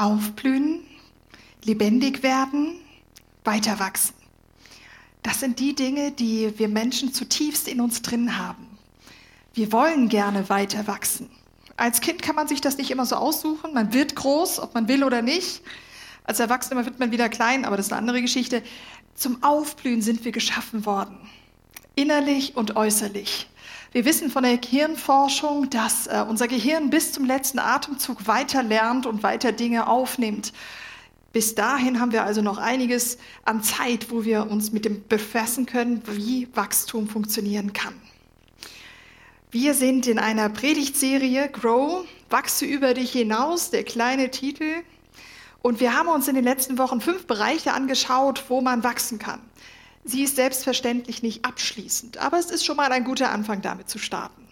aufblühen, lebendig werden, weiter wachsen. Das sind die Dinge, die wir Menschen zutiefst in uns drin haben. Wir wollen gerne weiter wachsen. Als Kind kann man sich das nicht immer so aussuchen. Man wird groß, ob man will oder nicht. Als Erwachsener wird man wieder klein, aber das ist eine andere Geschichte. Zum Aufblühen sind wir geschaffen worden. Innerlich und äußerlich. Wir wissen von der Gehirnforschung, dass äh, unser Gehirn bis zum letzten Atemzug weiter lernt und weiter Dinge aufnimmt. Bis dahin haben wir also noch einiges an Zeit, wo wir uns mit dem befassen können, wie Wachstum funktionieren kann. Wir sind in einer Predigtserie Grow, wachse über dich hinaus, der kleine Titel. Und wir haben uns in den letzten Wochen fünf Bereiche angeschaut, wo man wachsen kann. Sie ist selbstverständlich nicht abschließend, aber es ist schon mal ein guter Anfang, damit zu starten.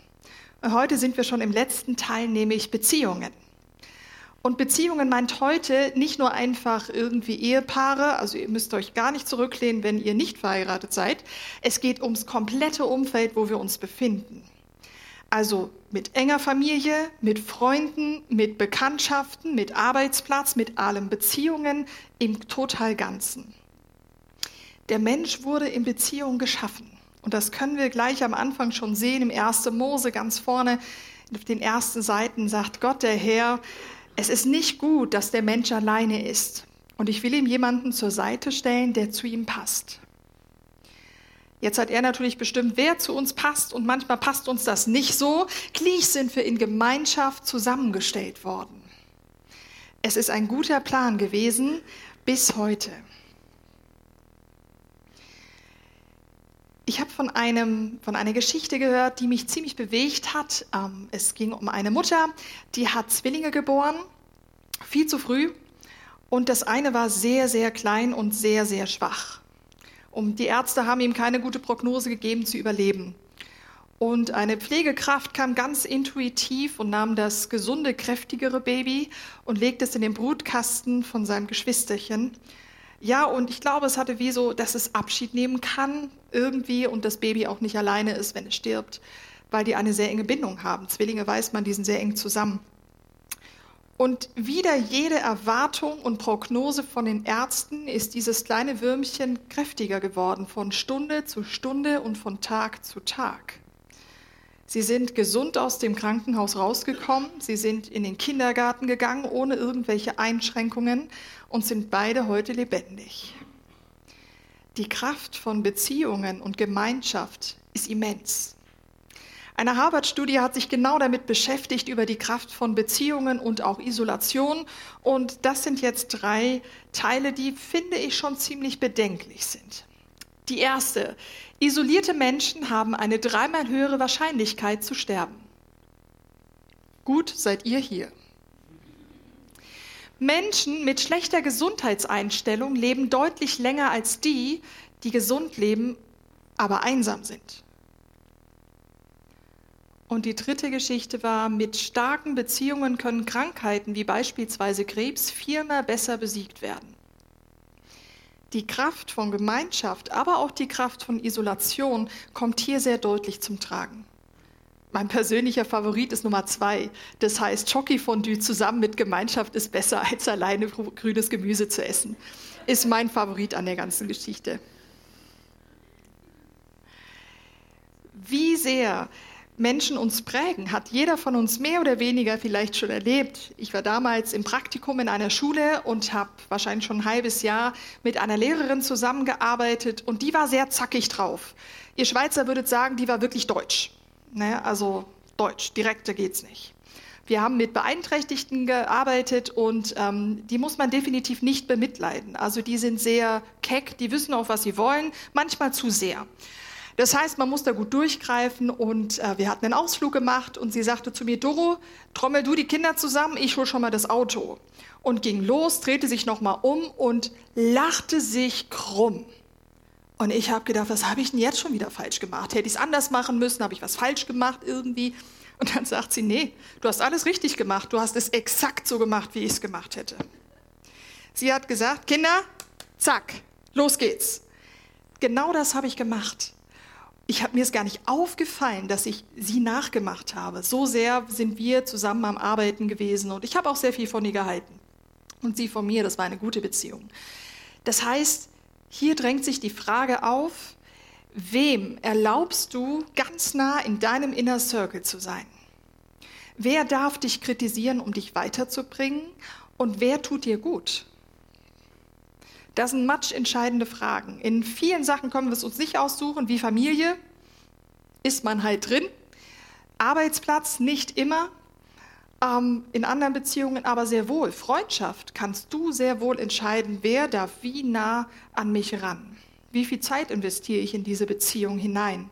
Heute sind wir schon im letzten Teil, nämlich Beziehungen. Und Beziehungen meint heute nicht nur einfach irgendwie Ehepaare, also ihr müsst euch gar nicht zurücklehnen, wenn ihr nicht verheiratet seid. Es geht ums komplette Umfeld, wo wir uns befinden. Also mit enger Familie, mit Freunden, mit Bekanntschaften, mit Arbeitsplatz, mit allem Beziehungen im total Ganzen. Der Mensch wurde in Beziehung geschaffen. Und das können wir gleich am Anfang schon sehen, im 1. Mose ganz vorne, auf den ersten Seiten sagt Gott, der Herr, es ist nicht gut, dass der Mensch alleine ist. Und ich will ihm jemanden zur Seite stellen, der zu ihm passt. Jetzt hat er natürlich bestimmt, wer zu uns passt und manchmal passt uns das nicht so. Gleich sind wir in Gemeinschaft zusammengestellt worden. Es ist ein guter Plan gewesen bis heute. Ich habe von, von einer Geschichte gehört, die mich ziemlich bewegt hat. Ähm, es ging um eine Mutter, die hat Zwillinge geboren, viel zu früh. Und das eine war sehr, sehr klein und sehr, sehr schwach. Und die Ärzte haben ihm keine gute Prognose gegeben zu überleben. Und eine Pflegekraft kam ganz intuitiv und nahm das gesunde, kräftigere Baby und legte es in den Brutkasten von seinem Geschwisterchen. Ja, und ich glaube, es hatte wie so, dass es Abschied nehmen kann irgendwie und das Baby auch nicht alleine ist, wenn es stirbt, weil die eine sehr enge Bindung haben. Zwillinge weiß man, die sind sehr eng zusammen. Und wieder jede Erwartung und Prognose von den Ärzten ist dieses kleine Würmchen kräftiger geworden, von Stunde zu Stunde und von Tag zu Tag. Sie sind gesund aus dem Krankenhaus rausgekommen, sie sind in den Kindergarten gegangen ohne irgendwelche Einschränkungen und sind beide heute lebendig. Die Kraft von Beziehungen und Gemeinschaft ist immens. Eine Harvard-Studie hat sich genau damit beschäftigt, über die Kraft von Beziehungen und auch Isolation. Und das sind jetzt drei Teile, die, finde ich, schon ziemlich bedenklich sind. Die erste, isolierte Menschen haben eine dreimal höhere Wahrscheinlichkeit zu sterben. Gut, seid ihr hier. Menschen mit schlechter Gesundheitseinstellung leben deutlich länger als die, die gesund leben, aber einsam sind. Und die dritte Geschichte war, mit starken Beziehungen können Krankheiten wie beispielsweise Krebs viermal besser besiegt werden. Die Kraft von Gemeinschaft, aber auch die Kraft von Isolation kommt hier sehr deutlich zum Tragen. Mein persönlicher Favorit ist Nummer zwei. Das heißt, Chocky-Fondue zusammen mit Gemeinschaft ist besser, als alleine grünes Gemüse zu essen. Ist mein Favorit an der ganzen Geschichte. Wie sehr Menschen uns prägen, hat jeder von uns mehr oder weniger vielleicht schon erlebt. Ich war damals im Praktikum in einer Schule und habe wahrscheinlich schon ein halbes Jahr mit einer Lehrerin zusammengearbeitet und die war sehr zackig drauf. Ihr Schweizer würdet sagen, die war wirklich deutsch. Ne? Also deutsch, direkter geht's nicht. Wir haben mit Beeinträchtigten gearbeitet und ähm, die muss man definitiv nicht bemitleiden. Also die sind sehr keck, die wissen auch, was sie wollen, manchmal zu sehr. Das heißt, man muss da gut durchgreifen und äh, wir hatten einen Ausflug gemacht und sie sagte zu mir, Doro, trommel du die Kinder zusammen, ich hol schon mal das Auto. Und ging los, drehte sich nochmal um und lachte sich krumm. Und ich habe gedacht, was habe ich denn jetzt schon wieder falsch gemacht? Hätte ich es anders machen müssen? Habe ich was falsch gemacht irgendwie? Und dann sagt sie, nee, du hast alles richtig gemacht. Du hast es exakt so gemacht, wie ich es gemacht hätte. Sie hat gesagt, Kinder, zack, los geht's. Genau das habe ich gemacht ich habe mir es gar nicht aufgefallen, dass ich sie nachgemacht habe. So sehr sind wir zusammen am Arbeiten gewesen und ich habe auch sehr viel von ihr gehalten. und sie von mir. Das war eine gute Beziehung. Das heißt, hier drängt sich die Frage auf, wem erlaubst du ganz nah in deinem Inner Circle zu sein? Wer darf dich kritisieren, um dich weiterzubringen? Und wer tut dir gut? Das sind matsch entscheidende Fragen. In vielen Sachen können wir es uns nicht aussuchen, wie Familie ist man halt drin. Arbeitsplatz nicht immer, ähm, in anderen Beziehungen aber sehr wohl. Freundschaft kannst du sehr wohl entscheiden, wer darf wie nah an mich ran. Wie viel Zeit investiere ich in diese Beziehung hinein?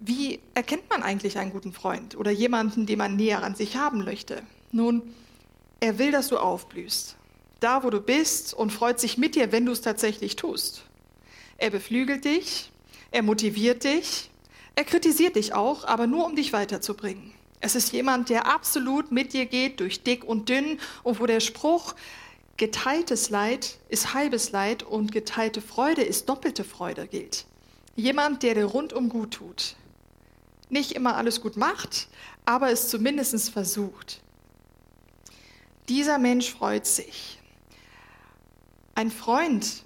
Wie erkennt man eigentlich einen guten Freund oder jemanden, den man näher an sich haben möchte? Nun, er will, dass du aufblühst, da wo du bist und freut sich mit dir, wenn du es tatsächlich tust. Er beflügelt dich, er motiviert dich, er kritisiert dich auch, aber nur um dich weiterzubringen. Es ist jemand, der absolut mit dir geht durch dick und dünn und wo der Spruch, geteiltes Leid ist halbes Leid und geteilte Freude ist doppelte Freude gilt. Jemand, der dir rundum gut tut. Nicht immer alles gut macht, aber es zumindest versucht. Dieser Mensch freut sich. Ein Freund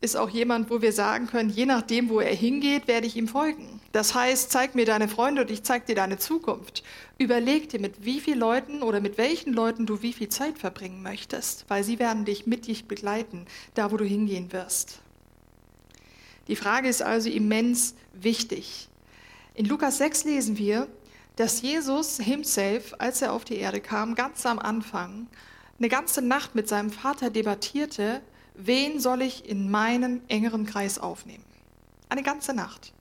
ist auch jemand, wo wir sagen können, je nachdem, wo er hingeht, werde ich ihm folgen. Das heißt, zeig mir deine Freunde und ich zeig dir deine Zukunft. Überleg dir, mit wie vielen Leuten oder mit welchen Leuten du wie viel Zeit verbringen möchtest, weil sie werden dich mit dich begleiten, da wo du hingehen wirst. Die Frage ist also immens wichtig. In Lukas 6 lesen wir, dass Jesus himself, als er auf die Erde kam, ganz am Anfang, eine ganze Nacht mit seinem Vater debattierte, wen soll ich in meinen engeren Kreis aufnehmen? Eine ganze Nacht.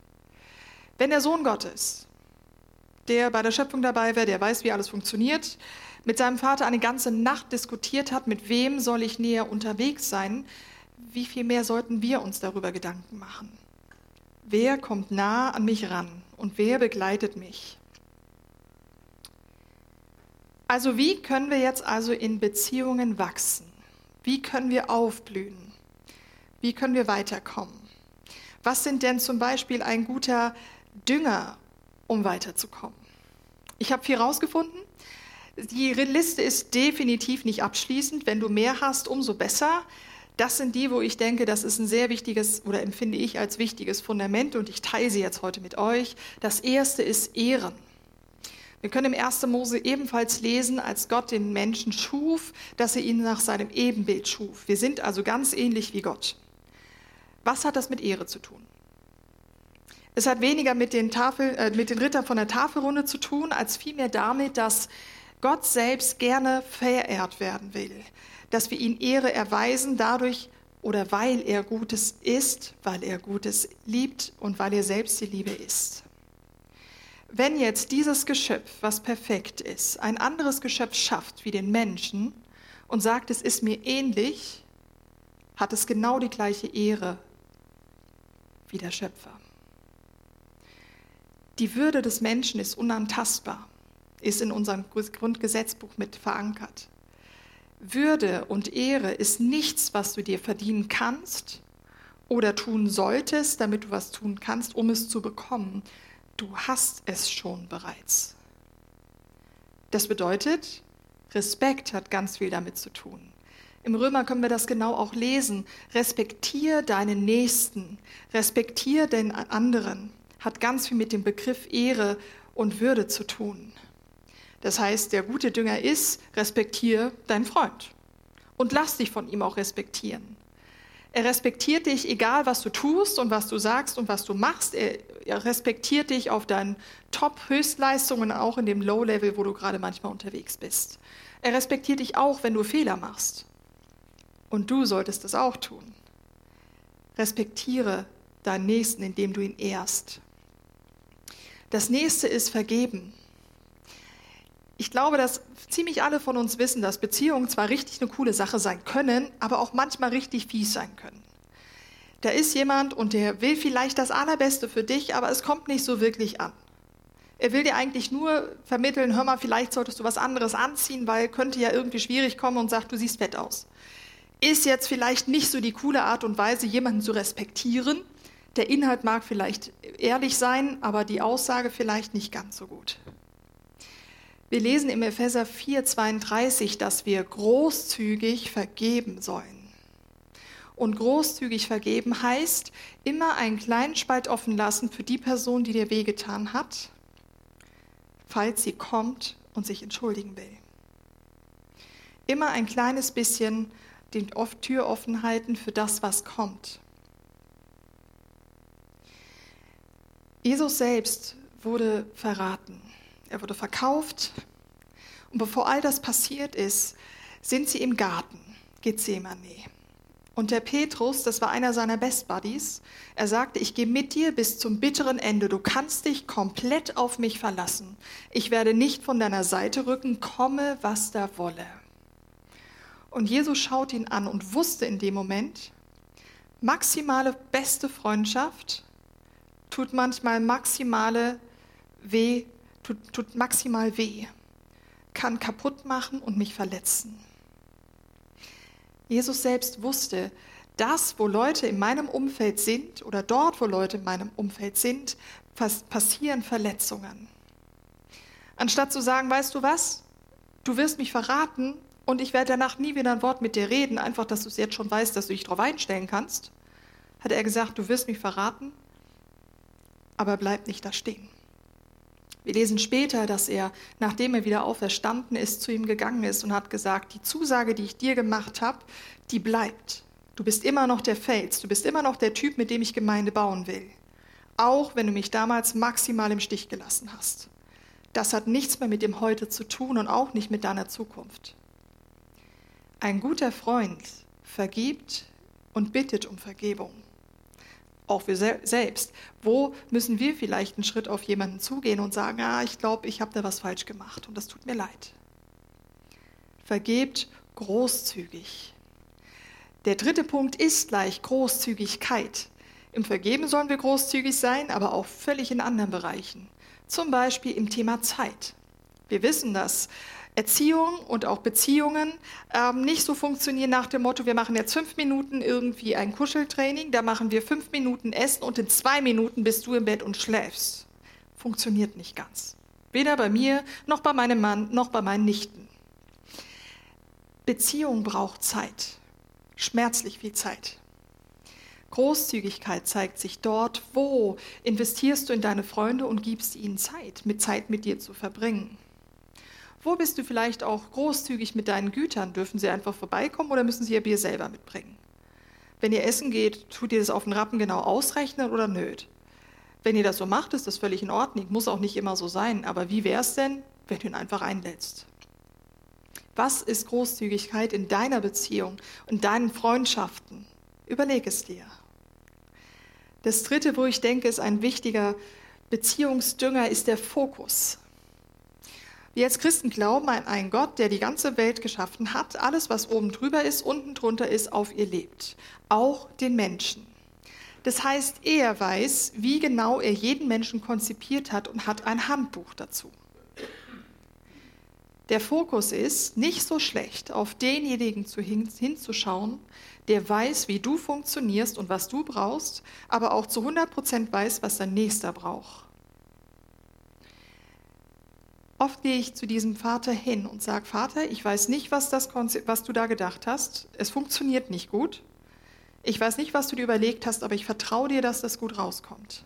Wenn der Sohn Gottes, der bei der Schöpfung dabei wäre, der weiß, wie alles funktioniert, mit seinem Vater eine ganze Nacht diskutiert hat, mit wem soll ich näher unterwegs sein, wie viel mehr sollten wir uns darüber Gedanken machen? Wer kommt nah an mich ran und wer begleitet mich? Also wie können wir jetzt also in Beziehungen wachsen? Wie können wir aufblühen? Wie können wir weiterkommen? Was sind denn zum Beispiel ein guter Dünger, um weiterzukommen? Ich habe viel rausgefunden. Die Liste ist definitiv nicht abschließend. Wenn du mehr hast, umso besser. Das sind die, wo ich denke, das ist ein sehr wichtiges oder empfinde ich als wichtiges Fundament und ich teile sie jetzt heute mit euch. Das erste ist Ehren. Wir können im 1. Mose ebenfalls lesen, als Gott den Menschen schuf, dass er ihn nach seinem Ebenbild schuf. Wir sind also ganz ähnlich wie Gott. Was hat das mit Ehre zu tun? Es hat weniger mit den, Tafel, äh, mit den Rittern von der Tafelrunde zu tun, als vielmehr damit, dass Gott selbst gerne verehrt werden will. Dass wir ihm Ehre erweisen dadurch oder weil er Gutes ist, weil er Gutes liebt und weil er selbst die Liebe ist. Wenn jetzt dieses Geschöpf, was perfekt ist, ein anderes Geschöpf schafft wie den Menschen und sagt, es ist mir ähnlich, hat es genau die gleiche Ehre wie der Schöpfer. Die Würde des Menschen ist unantastbar, ist in unserem Grundgesetzbuch mit verankert. Würde und Ehre ist nichts, was du dir verdienen kannst oder tun solltest, damit du was tun kannst, um es zu bekommen, Du hast es schon bereits. Das bedeutet, Respekt hat ganz viel damit zu tun. Im Römer können wir das genau auch lesen. Respektier deinen Nächsten, respektier den anderen, hat ganz viel mit dem Begriff Ehre und Würde zu tun. Das heißt, der gute Dünger ist, respektier deinen Freund und lass dich von ihm auch respektieren. Er respektiert dich, egal was du tust und was du sagst und was du machst. Er, er respektiert dich auf deinen Top-Höchstleistungen, auch in dem Low-Level, wo du gerade manchmal unterwegs bist. Er respektiert dich auch, wenn du Fehler machst. Und du solltest es auch tun. Respektiere deinen Nächsten, indem du ihn ehrst. Das nächste ist vergeben. Ich glaube, dass ziemlich alle von uns wissen, dass Beziehungen zwar richtig eine coole Sache sein können, aber auch manchmal richtig fies sein können. Da ist jemand und der will vielleicht das Allerbeste für dich, aber es kommt nicht so wirklich an. Er will dir eigentlich nur vermitteln, hör mal, vielleicht solltest du was anderes anziehen, weil könnte ja irgendwie schwierig kommen und sagt, du siehst fett aus. Ist jetzt vielleicht nicht so die coole Art und Weise, jemanden zu respektieren. Der Inhalt mag vielleicht ehrlich sein, aber die Aussage vielleicht nicht ganz so gut. Wir lesen im Epheser 4:32, dass wir großzügig vergeben sollen. Und großzügig vergeben heißt, immer einen kleinen Spalt offen lassen für die Person, die dir wehgetan hat, falls sie kommt und sich entschuldigen will. Immer ein kleines bisschen die Tür offen halten für das, was kommt. Jesus selbst wurde verraten. Er wurde verkauft. Und bevor all das passiert ist, sind sie im Garten Gethsemane. Und der Petrus, das war einer seiner Best Buddies, er sagte, ich gehe mit dir bis zum bitteren Ende. Du kannst dich komplett auf mich verlassen. Ich werde nicht von deiner Seite rücken, komme, was da wolle. Und Jesus schaut ihn an und wusste in dem Moment, maximale beste Freundschaft tut manchmal maximale weh tut, tut maximal weh, kann kaputt machen und mich verletzen. Jesus selbst wusste, das, wo Leute in meinem Umfeld sind oder dort, wo Leute in meinem Umfeld sind, passieren Verletzungen. Anstatt zu sagen, weißt du was, du wirst mich verraten und ich werde danach nie wieder ein Wort mit dir reden, einfach, dass du es jetzt schon weißt, dass du dich darauf einstellen kannst, hat er gesagt, du wirst mich verraten, aber bleib nicht da stehen. Wir lesen später, dass er, nachdem er wieder auferstanden ist, zu ihm gegangen ist und hat gesagt, die Zusage, die ich dir gemacht habe, die bleibt. Du bist immer noch der Fels, du bist immer noch der Typ, mit dem ich Gemeinde bauen will. Auch wenn du mich damals maximal im Stich gelassen hast. Das hat nichts mehr mit dem Heute zu tun und auch nicht mit deiner Zukunft. Ein guter Freund vergibt und bittet um Vergebung auch wir selbst. Wo müssen wir vielleicht einen Schritt auf jemanden zugehen und sagen, ah, ich glaube, ich habe da was falsch gemacht und das tut mir leid. Vergebt großzügig. Der dritte Punkt ist gleich Großzügigkeit. Im Vergeben sollen wir großzügig sein, aber auch völlig in anderen Bereichen. Zum Beispiel im Thema Zeit. Wir wissen, dass Erziehung und auch Beziehungen ähm, nicht so funktionieren nach dem Motto, wir machen jetzt fünf Minuten irgendwie ein Kuscheltraining, da machen wir fünf Minuten Essen und in zwei Minuten bist du im Bett und schläfst. Funktioniert nicht ganz. Weder bei mir, noch bei meinem Mann, noch bei meinen Nichten. Beziehung braucht Zeit. Schmerzlich viel Zeit. Großzügigkeit zeigt sich dort, wo investierst du in deine Freunde und gibst ihnen Zeit, mit Zeit mit dir zu verbringen. Wo bist du vielleicht auch großzügig mit deinen Gütern? Dürfen sie einfach vorbeikommen oder müssen sie ihr Bier selber mitbringen? Wenn ihr essen geht, tut ihr das auf den Rappen genau ausrechnen oder nöt? Wenn ihr das so macht, ist das völlig in Ordnung, muss auch nicht immer so sein. Aber wie wäre es denn, wenn du ihn einfach einlädst? Was ist Großzügigkeit in deiner Beziehung und deinen Freundschaften? Überleg es dir. Das dritte, wo ich denke, ist ein wichtiger Beziehungsdünger, ist der Fokus. Wir als Christen glauben an einen Gott, der die ganze Welt geschaffen hat, alles, was oben drüber ist, unten drunter ist, auf ihr lebt. Auch den Menschen. Das heißt, er weiß, wie genau er jeden Menschen konzipiert hat und hat ein Handbuch dazu. Der Fokus ist nicht so schlecht, auf denjenigen hin, hinzuschauen, der weiß, wie du funktionierst und was du brauchst, aber auch zu 100 Prozent weiß, was dein Nächster braucht. Oft gehe ich zu diesem Vater hin und sage, Vater, ich weiß nicht, was, das, was du da gedacht hast. Es funktioniert nicht gut. Ich weiß nicht, was du dir überlegt hast, aber ich vertraue dir, dass das gut rauskommt.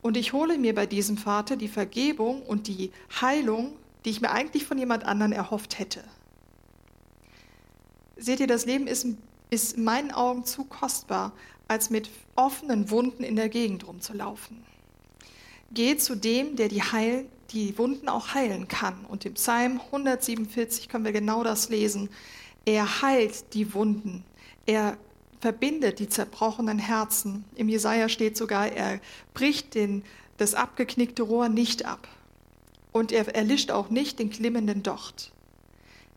Und ich hole mir bei diesem Vater die Vergebung und die Heilung, die ich mir eigentlich von jemand anderen erhofft hätte. Seht ihr, das Leben ist, ist in meinen Augen zu kostbar, als mit offenen Wunden in der Gegend rumzulaufen. Geh zu dem, der die, Heil, die Wunden auch heilen kann. Und im Psalm 147 können wir genau das lesen. Er heilt die Wunden. Er verbindet die zerbrochenen Herzen. Im Jesaja steht sogar, er bricht den, das abgeknickte Rohr nicht ab. Und er erlischt auch nicht den klimmenden Docht.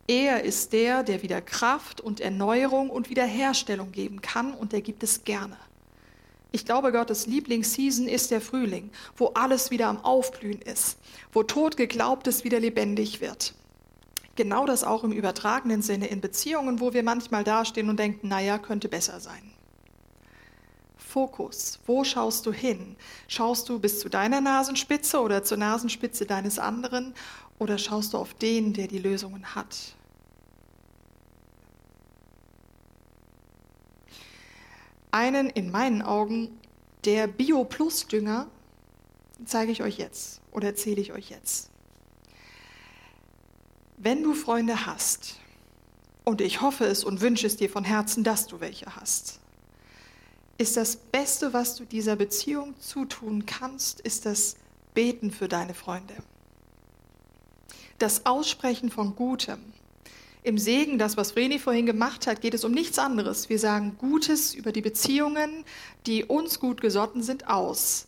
Er ist der, der wieder Kraft und Erneuerung und Wiederherstellung geben kann und er gibt es gerne. Ich glaube, Gottes Lieblingsseason ist der Frühling, wo alles wieder am Aufblühen ist, wo tot geglaubtes wieder lebendig wird. Genau das auch im übertragenen Sinne in Beziehungen, wo wir manchmal dastehen und denken, naja, könnte besser sein. Fokus? Wo schaust du hin? Schaust du bis zu deiner Nasenspitze oder zur Nasenspitze deines anderen oder schaust du auf den, der die Lösungen hat? Einen in meinen Augen der Bio-Plus-Dünger zeige ich euch jetzt oder erzähle ich euch jetzt. Wenn du Freunde hast, und ich hoffe es und wünsche es dir von Herzen, dass du welche hast, ist das Beste, was du dieser Beziehung zutun kannst, ist das Beten für deine Freunde. Das Aussprechen von Gutem. Im Segen, das, was Vreni vorhin gemacht hat, geht es um nichts anderes. Wir sagen Gutes über die Beziehungen, die uns gut gesotten sind, aus.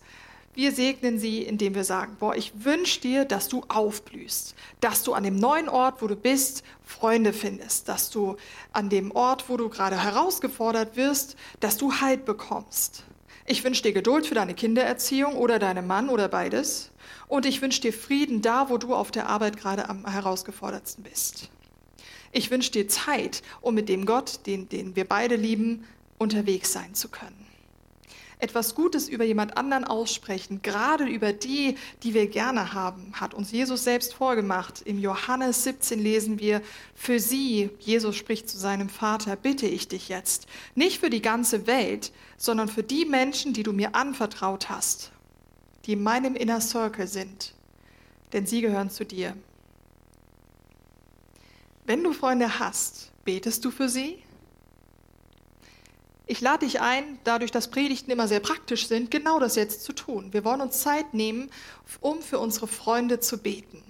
Wir segnen sie, indem wir sagen, boah, ich wünsche dir, dass du aufblühst, dass du an dem neuen Ort, wo du bist, Freunde findest, dass du an dem Ort, wo du gerade herausgefordert wirst, dass du Halt bekommst. Ich wünsche dir Geduld für deine Kindererziehung oder deinen Mann oder beides. Und ich wünsche dir Frieden da, wo du auf der Arbeit gerade am herausgefordertsten bist. Ich wünsche dir Zeit, um mit dem Gott, den, den wir beide lieben, unterwegs sein zu können etwas Gutes über jemand anderen aussprechen, gerade über die, die wir gerne haben, hat uns Jesus selbst vorgemacht. Im Johannes 17 lesen wir, für sie, Jesus spricht zu seinem Vater, bitte ich dich jetzt, nicht für die ganze Welt, sondern für die Menschen, die du mir anvertraut hast, die in meinem Inner Circle sind, denn sie gehören zu dir. Wenn du Freunde hast, betest du für sie? Ich lade dich ein, dadurch, dass Predigten immer sehr praktisch sind, genau das jetzt zu tun. Wir wollen uns Zeit nehmen, um für unsere Freunde zu beten.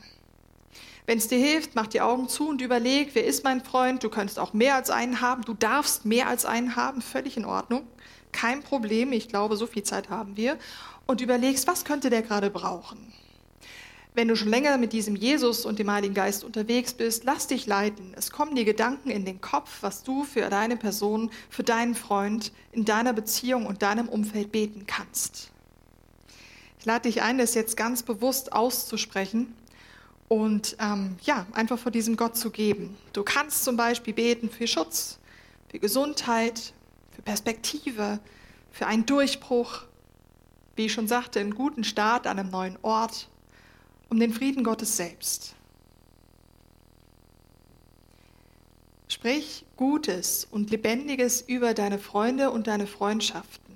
Wenn es dir hilft, mach die Augen zu und überleg, wer ist mein Freund? Du könntest auch mehr als einen haben. Du darfst mehr als einen haben, völlig in Ordnung. Kein Problem, ich glaube, so viel Zeit haben wir. Und überlegst, was könnte der gerade brauchen? Wenn du schon länger mit diesem Jesus und dem Heiligen Geist unterwegs bist, lass dich leiten. Es kommen dir Gedanken in den Kopf, was du für deine Person, für deinen Freund in deiner Beziehung und deinem Umfeld beten kannst. Ich lade dich ein, das jetzt ganz bewusst auszusprechen und ähm, ja, einfach vor diesem Gott zu geben. Du kannst zum Beispiel beten für Schutz, für Gesundheit, für Perspektive, für einen Durchbruch, wie ich schon sagte, einen guten Start an einem neuen Ort um den Frieden Gottes selbst. Sprich Gutes und Lebendiges über deine Freunde und deine Freundschaften.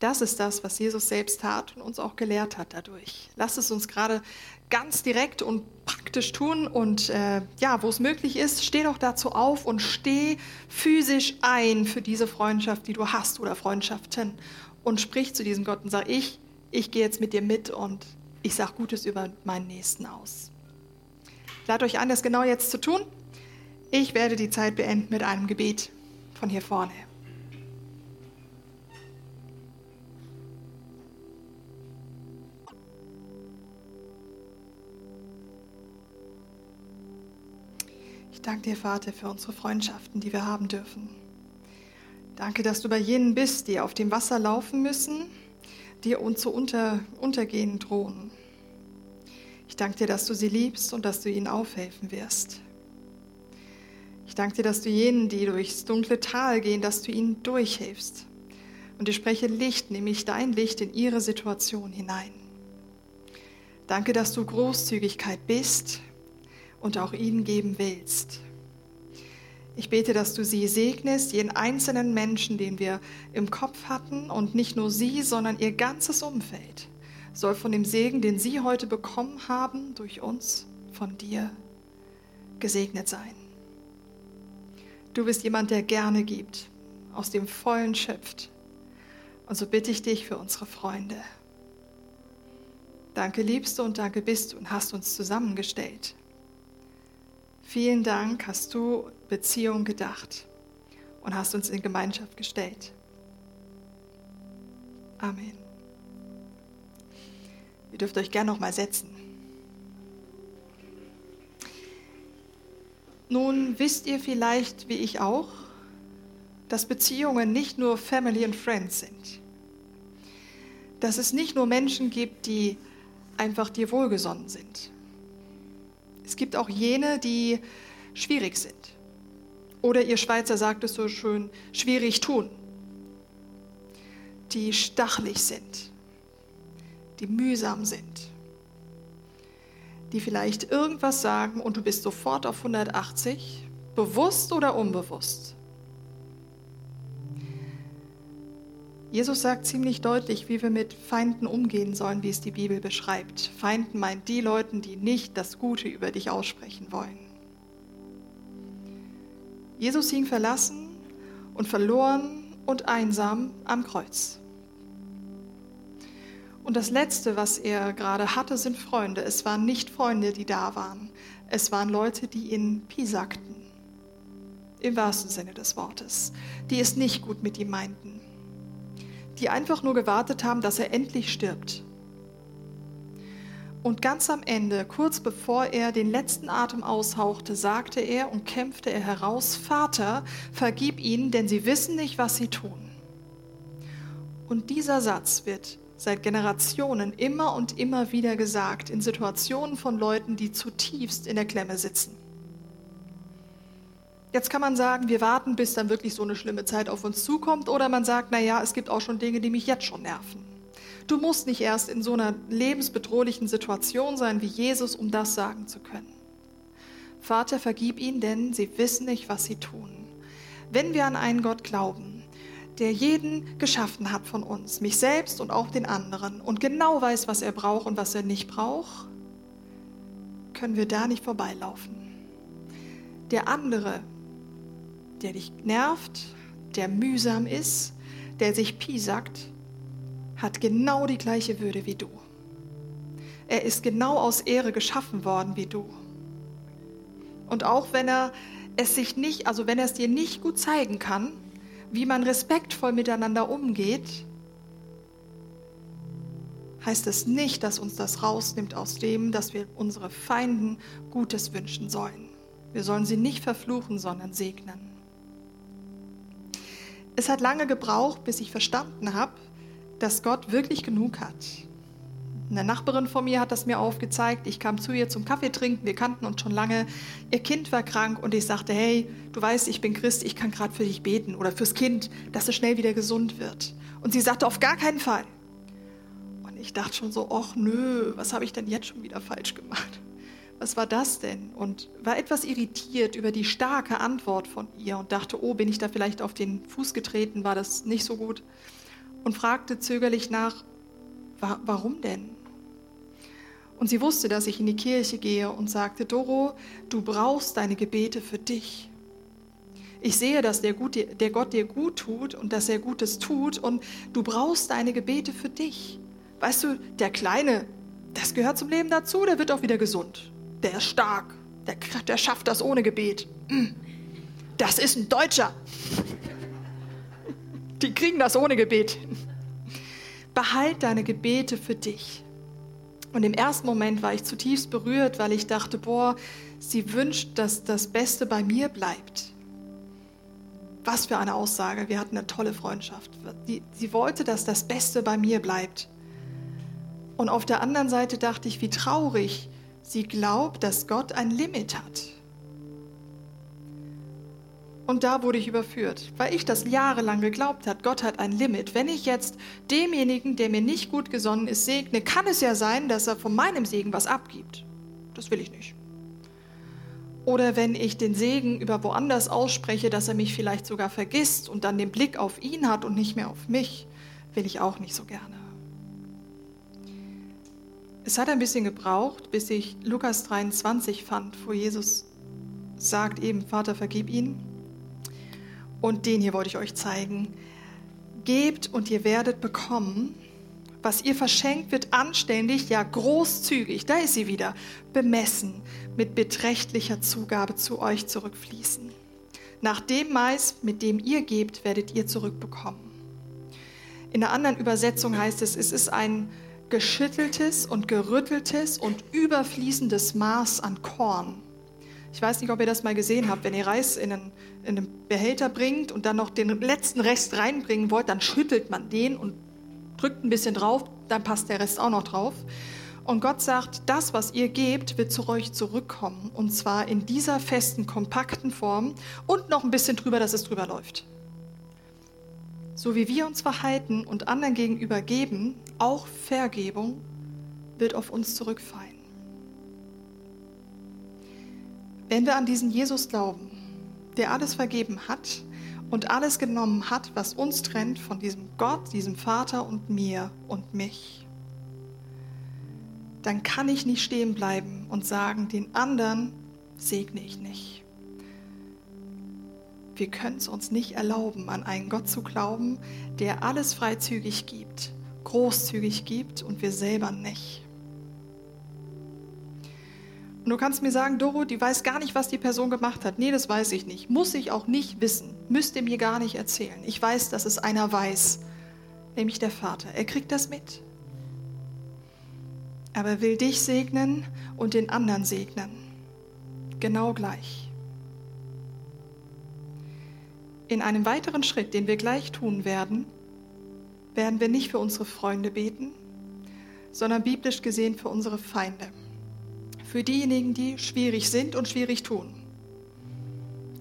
Das ist das, was Jesus selbst tat und uns auch gelehrt hat dadurch. Lass es uns gerade ganz direkt und praktisch tun und äh, ja, wo es möglich ist, steh doch dazu auf und steh physisch ein für diese Freundschaft, die du hast oder Freundschaften und sprich zu diesem Gott und sag ich, ich gehe jetzt mit dir mit und ich sage Gutes über meinen Nächsten aus. Ich lade euch an, das genau jetzt zu tun. Ich werde die Zeit beenden mit einem Gebet von hier vorne. Ich danke dir, Vater, für unsere Freundschaften, die wir haben dürfen. Danke, dass du bei jenen bist, die auf dem Wasser laufen müssen dir und zu unter, untergehen drohen. Ich danke dir, dass du sie liebst und dass du ihnen aufhelfen wirst. Ich danke dir, dass du jenen, die durchs dunkle Tal gehen, dass du ihnen durchhilfst. Und ich spreche Licht, nämlich dein Licht, in ihre Situation hinein. Danke, dass du Großzügigkeit bist und auch ihnen geben willst. Ich bete, dass du sie segnest, jeden einzelnen Menschen, den wir im Kopf hatten, und nicht nur sie, sondern ihr ganzes Umfeld soll von dem Segen, den sie heute bekommen haben, durch uns, von dir gesegnet sein. Du bist jemand, der gerne gibt, aus dem Vollen schöpft. Und so bitte ich dich für unsere Freunde. Danke liebst du und danke bist du und hast uns zusammengestellt. Vielen Dank, hast du Beziehung gedacht und hast uns in Gemeinschaft gestellt. Amen. Ihr dürft euch gerne noch mal setzen. Nun wisst ihr vielleicht, wie ich auch, dass Beziehungen nicht nur Family and Friends sind. Dass es nicht nur Menschen gibt, die einfach dir wohlgesonnen sind. Es gibt auch jene, die schwierig sind. Oder ihr Schweizer sagt es so schön, schwierig tun. die stachelig sind, die mühsam sind, die vielleicht irgendwas sagen und du bist sofort auf 180, bewusst oder unbewusst. Jesus sagt ziemlich deutlich, wie wir mit Feinden umgehen sollen, wie es die Bibel beschreibt. Feinden meint die Leute, die nicht das Gute über dich aussprechen wollen. Jesus hing verlassen und verloren und einsam am Kreuz. Und das Letzte, was er gerade hatte, sind Freunde. Es waren nicht Freunde, die da waren. Es waren Leute, die ihn piesakten. Im wahrsten Sinne des Wortes. Die es nicht gut mit ihm meinten die einfach nur gewartet haben, dass er endlich stirbt. Und ganz am Ende, kurz bevor er den letzten Atem aushauchte, sagte er und kämpfte er heraus, Vater, vergib ihnen, denn sie wissen nicht, was sie tun. Und dieser Satz wird seit Generationen immer und immer wieder gesagt in Situationen von Leuten, die zutiefst in der Klemme sitzen. Jetzt kann man sagen, wir warten, bis dann wirklich so eine schlimme Zeit auf uns zukommt, oder man sagt, na ja, es gibt auch schon Dinge, die mich jetzt schon nerven. Du musst nicht erst in so einer lebensbedrohlichen Situation sein wie Jesus, um das sagen zu können. Vater, vergib ihnen, denn sie wissen nicht, was sie tun. Wenn wir an einen Gott glauben, der jeden geschaffen hat von uns, mich selbst und auch den anderen, und genau weiß, was er braucht und was er nicht braucht, können wir da nicht vorbeilaufen. Der andere, der dich nervt, der mühsam ist, der sich piesackt, hat genau die gleiche Würde wie du. Er ist genau aus Ehre geschaffen worden wie du. Und auch wenn er es sich nicht, also wenn er es dir nicht gut zeigen kann, wie man respektvoll miteinander umgeht, heißt es nicht, dass uns das rausnimmt aus dem, dass wir unsere Feinden Gutes wünschen sollen. Wir sollen sie nicht verfluchen, sondern segnen. Es hat lange gebraucht, bis ich verstanden habe, dass Gott wirklich genug hat. Eine Nachbarin von mir hat das mir aufgezeigt. Ich kam zu ihr zum Kaffee trinken. Wir kannten uns schon lange. Ihr Kind war krank und ich sagte, hey, du weißt, ich bin Christ, ich kann gerade für dich beten oder fürs Kind, dass es schnell wieder gesund wird. Und sie sagte, auf gar keinen Fall. Und ich dachte schon so, ach nö, was habe ich denn jetzt schon wieder falsch gemacht? Was war das denn? Und war etwas irritiert über die starke Antwort von ihr und dachte, oh, bin ich da vielleicht auf den Fuß getreten, war das nicht so gut? Und fragte zögerlich nach, warum denn? Und sie wusste, dass ich in die Kirche gehe und sagte, Doro, du brauchst deine Gebete für dich. Ich sehe, dass der, gut, der Gott dir gut tut und dass er Gutes tut und du brauchst deine Gebete für dich. Weißt du, der Kleine, das gehört zum Leben dazu, der wird auch wieder gesund der ist stark, der, der schafft das ohne Gebet. Hm. Das ist ein Deutscher. Die kriegen das ohne Gebet. Behalt deine Gebete für dich. Und im ersten Moment war ich zutiefst berührt, weil ich dachte, boah, sie wünscht, dass das Beste bei mir bleibt. Was für eine Aussage. Wir hatten eine tolle Freundschaft. sie wollte, dass das Beste bei mir bleibt. Und auf der anderen Seite dachte ich, wie traurig, Sie glaubt, dass Gott ein Limit hat. Und da wurde ich überführt, weil ich das jahrelang geglaubt hat, Gott hat ein Limit. Wenn ich jetzt demjenigen, der mir nicht gut gesonnen ist, segne, kann es ja sein, dass er von meinem Segen was abgibt. Das will ich nicht. Oder wenn ich den Segen über woanders ausspreche, dass er mich vielleicht sogar vergisst und dann den Blick auf ihn hat und nicht mehr auf mich, will ich auch nicht so gerne. Es hat ein bisschen gebraucht, bis ich Lukas 23 fand, wo Jesus sagt eben, Vater, vergib ihn. Und den hier wollte ich euch zeigen. Gebt und ihr werdet bekommen. Was ihr verschenkt, wird anständig, ja großzügig, da ist sie wieder, bemessen, mit beträchtlicher Zugabe zu euch zurückfließen. Nach dem Mais, mit dem ihr gebt, werdet ihr zurückbekommen. In einer anderen Übersetzung heißt es, es ist ein geschütteltes und gerütteltes und überfließendes Maß an Korn. Ich weiß nicht, ob ihr das mal gesehen habt. Wenn ihr Reis in einen, in einen Behälter bringt und dann noch den letzten Rest reinbringen wollt, dann schüttelt man den und drückt ein bisschen drauf, dann passt der Rest auch noch drauf. Und Gott sagt, das, was ihr gebt, wird zu euch zurückkommen. Und zwar in dieser festen, kompakten Form und noch ein bisschen drüber, dass es drüber läuft. So wie wir uns verhalten und anderen gegenüber geben, auch Vergebung, wird auf uns zurückfallen. Wenn wir an diesen Jesus glauben, der alles vergeben hat und alles genommen hat, was uns trennt von diesem Gott, diesem Vater und mir und mich, dann kann ich nicht stehen bleiben und sagen, den anderen segne ich nicht. Wir können es uns nicht erlauben, an einen Gott zu glauben, der alles freizügig gibt, großzügig gibt und wir selber nicht. Und du kannst mir sagen, Doro, die weiß gar nicht, was die Person gemacht hat. Nee, das weiß ich nicht. Muss ich auch nicht wissen. Müsst ihr mir gar nicht erzählen. Ich weiß, dass es einer weiß, nämlich der Vater. Er kriegt das mit. Aber er will dich segnen und den anderen segnen. Genau gleich. In einem weiteren Schritt, den wir gleich tun werden, werden wir nicht für unsere Freunde beten, sondern biblisch gesehen für unsere Feinde für diejenigen, die schwierig sind und schwierig tun,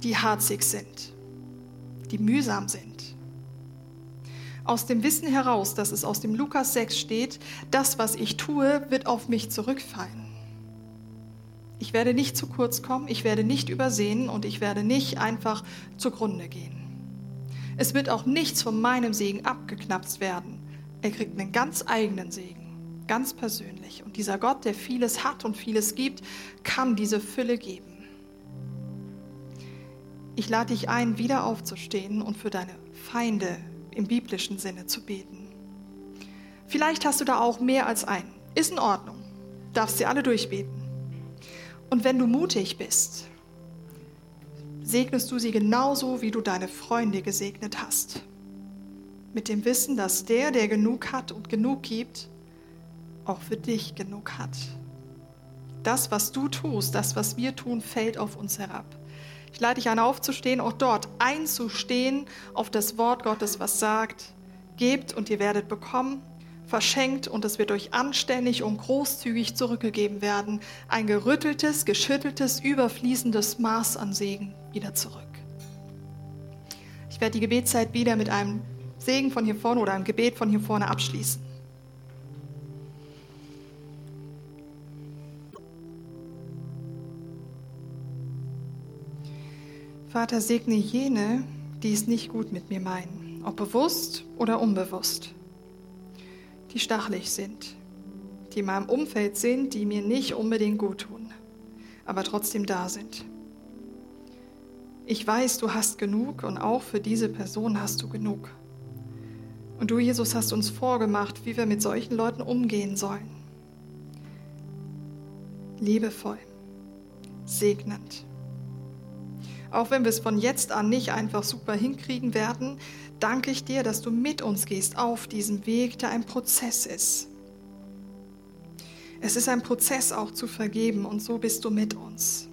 die harzig sind, die mühsam sind. Aus dem Wissen heraus, dass es aus dem Lukas 6 steht, das, was ich tue, wird auf mich zurückfallen. Ich werde nicht zu kurz kommen, ich werde nicht übersehen und ich werde nicht einfach zugrunde gehen. Es wird auch nichts von meinem Segen abgeknapst werden. Er kriegt einen ganz eigenen Segen ganz persönlich. Und dieser Gott, der vieles hat und vieles gibt, kann diese Fülle geben. Ich lade dich ein, wieder aufzustehen und für deine Feinde im biblischen Sinne zu beten. Vielleicht hast du da auch mehr als einen. Ist in Ordnung. Darfst sie alle durchbeten. Und wenn du mutig bist, segnest du sie genauso, wie du deine Freunde gesegnet hast. Mit dem Wissen, dass der, der genug hat und genug gibt, auch für dich genug hat. Das, was du tust, das, was wir tun, fällt auf uns herab. Ich lade dich an, aufzustehen, auch dort einzustehen auf das Wort Gottes, was sagt, gebt und ihr werdet bekommen, verschenkt und es wird euch anständig und großzügig zurückgegeben werden. Ein gerütteltes, geschütteltes, überfließendes Maß an Segen wieder zurück. Ich werde die Gebetszeit wieder mit einem Segen von hier vorne oder einem Gebet von hier vorne abschließen. Vater, segne jene, die es nicht gut mit mir meinen, ob bewusst oder unbewusst, die stachelig sind, die in meinem Umfeld sind, die mir nicht unbedingt gut tun, aber trotzdem da sind. Ich weiß, du hast genug und auch für diese Person hast du genug. Und du, Jesus, hast uns vorgemacht, wie wir mit solchen Leuten umgehen sollen. Liebevoll, segnend auch wenn wir es von jetzt an nicht einfach super hinkriegen werden, danke ich dir, dass du mit uns gehst auf diesem Weg, der ein Prozess ist. Es ist ein Prozess auch zu vergeben und so bist du mit uns.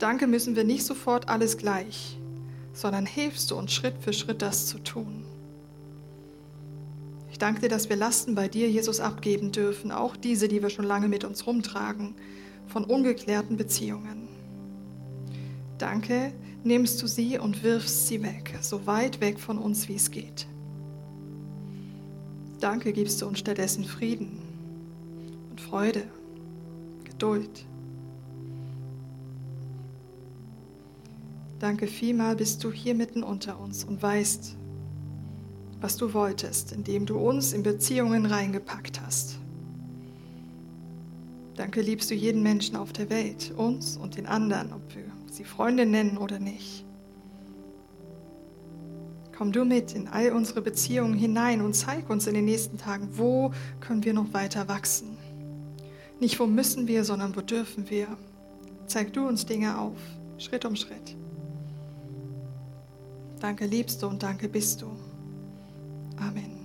Danke müssen wir nicht sofort alles gleich, sondern hilfst du uns Schritt für Schritt das zu tun. Ich danke dir, dass wir Lasten bei dir, Jesus, abgeben dürfen, auch diese, die wir schon lange mit uns rumtragen, von ungeklärten Beziehungen. Danke, nimmst du sie und wirfst sie weg, so weit weg von uns, wie es geht. Danke, gibst du uns stattdessen Frieden und Freude, Geduld. Danke vielmal bist du hier mitten unter uns und weißt, was du wolltest, indem du uns in Beziehungen reingepackt hast. Danke liebst du jeden Menschen auf der Welt, uns und den anderen, ob wir sie Freunde nennen oder nicht. Komm du mit in all unsere Beziehungen hinein und zeig uns in den nächsten Tagen, wo können wir noch weiter wachsen. Nicht wo müssen wir, sondern wo dürfen wir. Zeig du uns Dinge auf, Schritt um Schritt. Danke liebst du und danke bist du. Amen.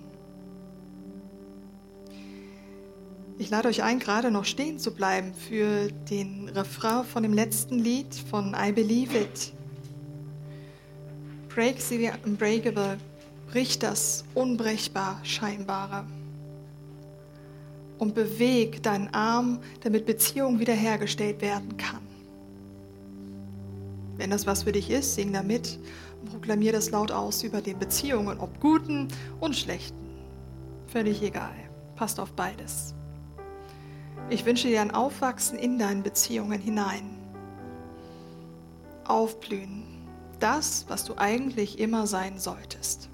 Ich lade euch ein, gerade noch stehen zu bleiben für den Refrain von dem letzten Lied von I Believe It. Break the Unbreakable, brich das Unbrechbar Scheinbare. Und beweg deinen Arm, damit Beziehung wiederhergestellt werden kann. Wenn das was für dich ist, sing damit proklamier das laut aus über den Beziehungen, ob guten und schlechten. Völlig egal. Passt auf beides. Ich wünsche dir ein Aufwachsen in deinen Beziehungen hinein. Aufblühen. Das, was du eigentlich immer sein solltest.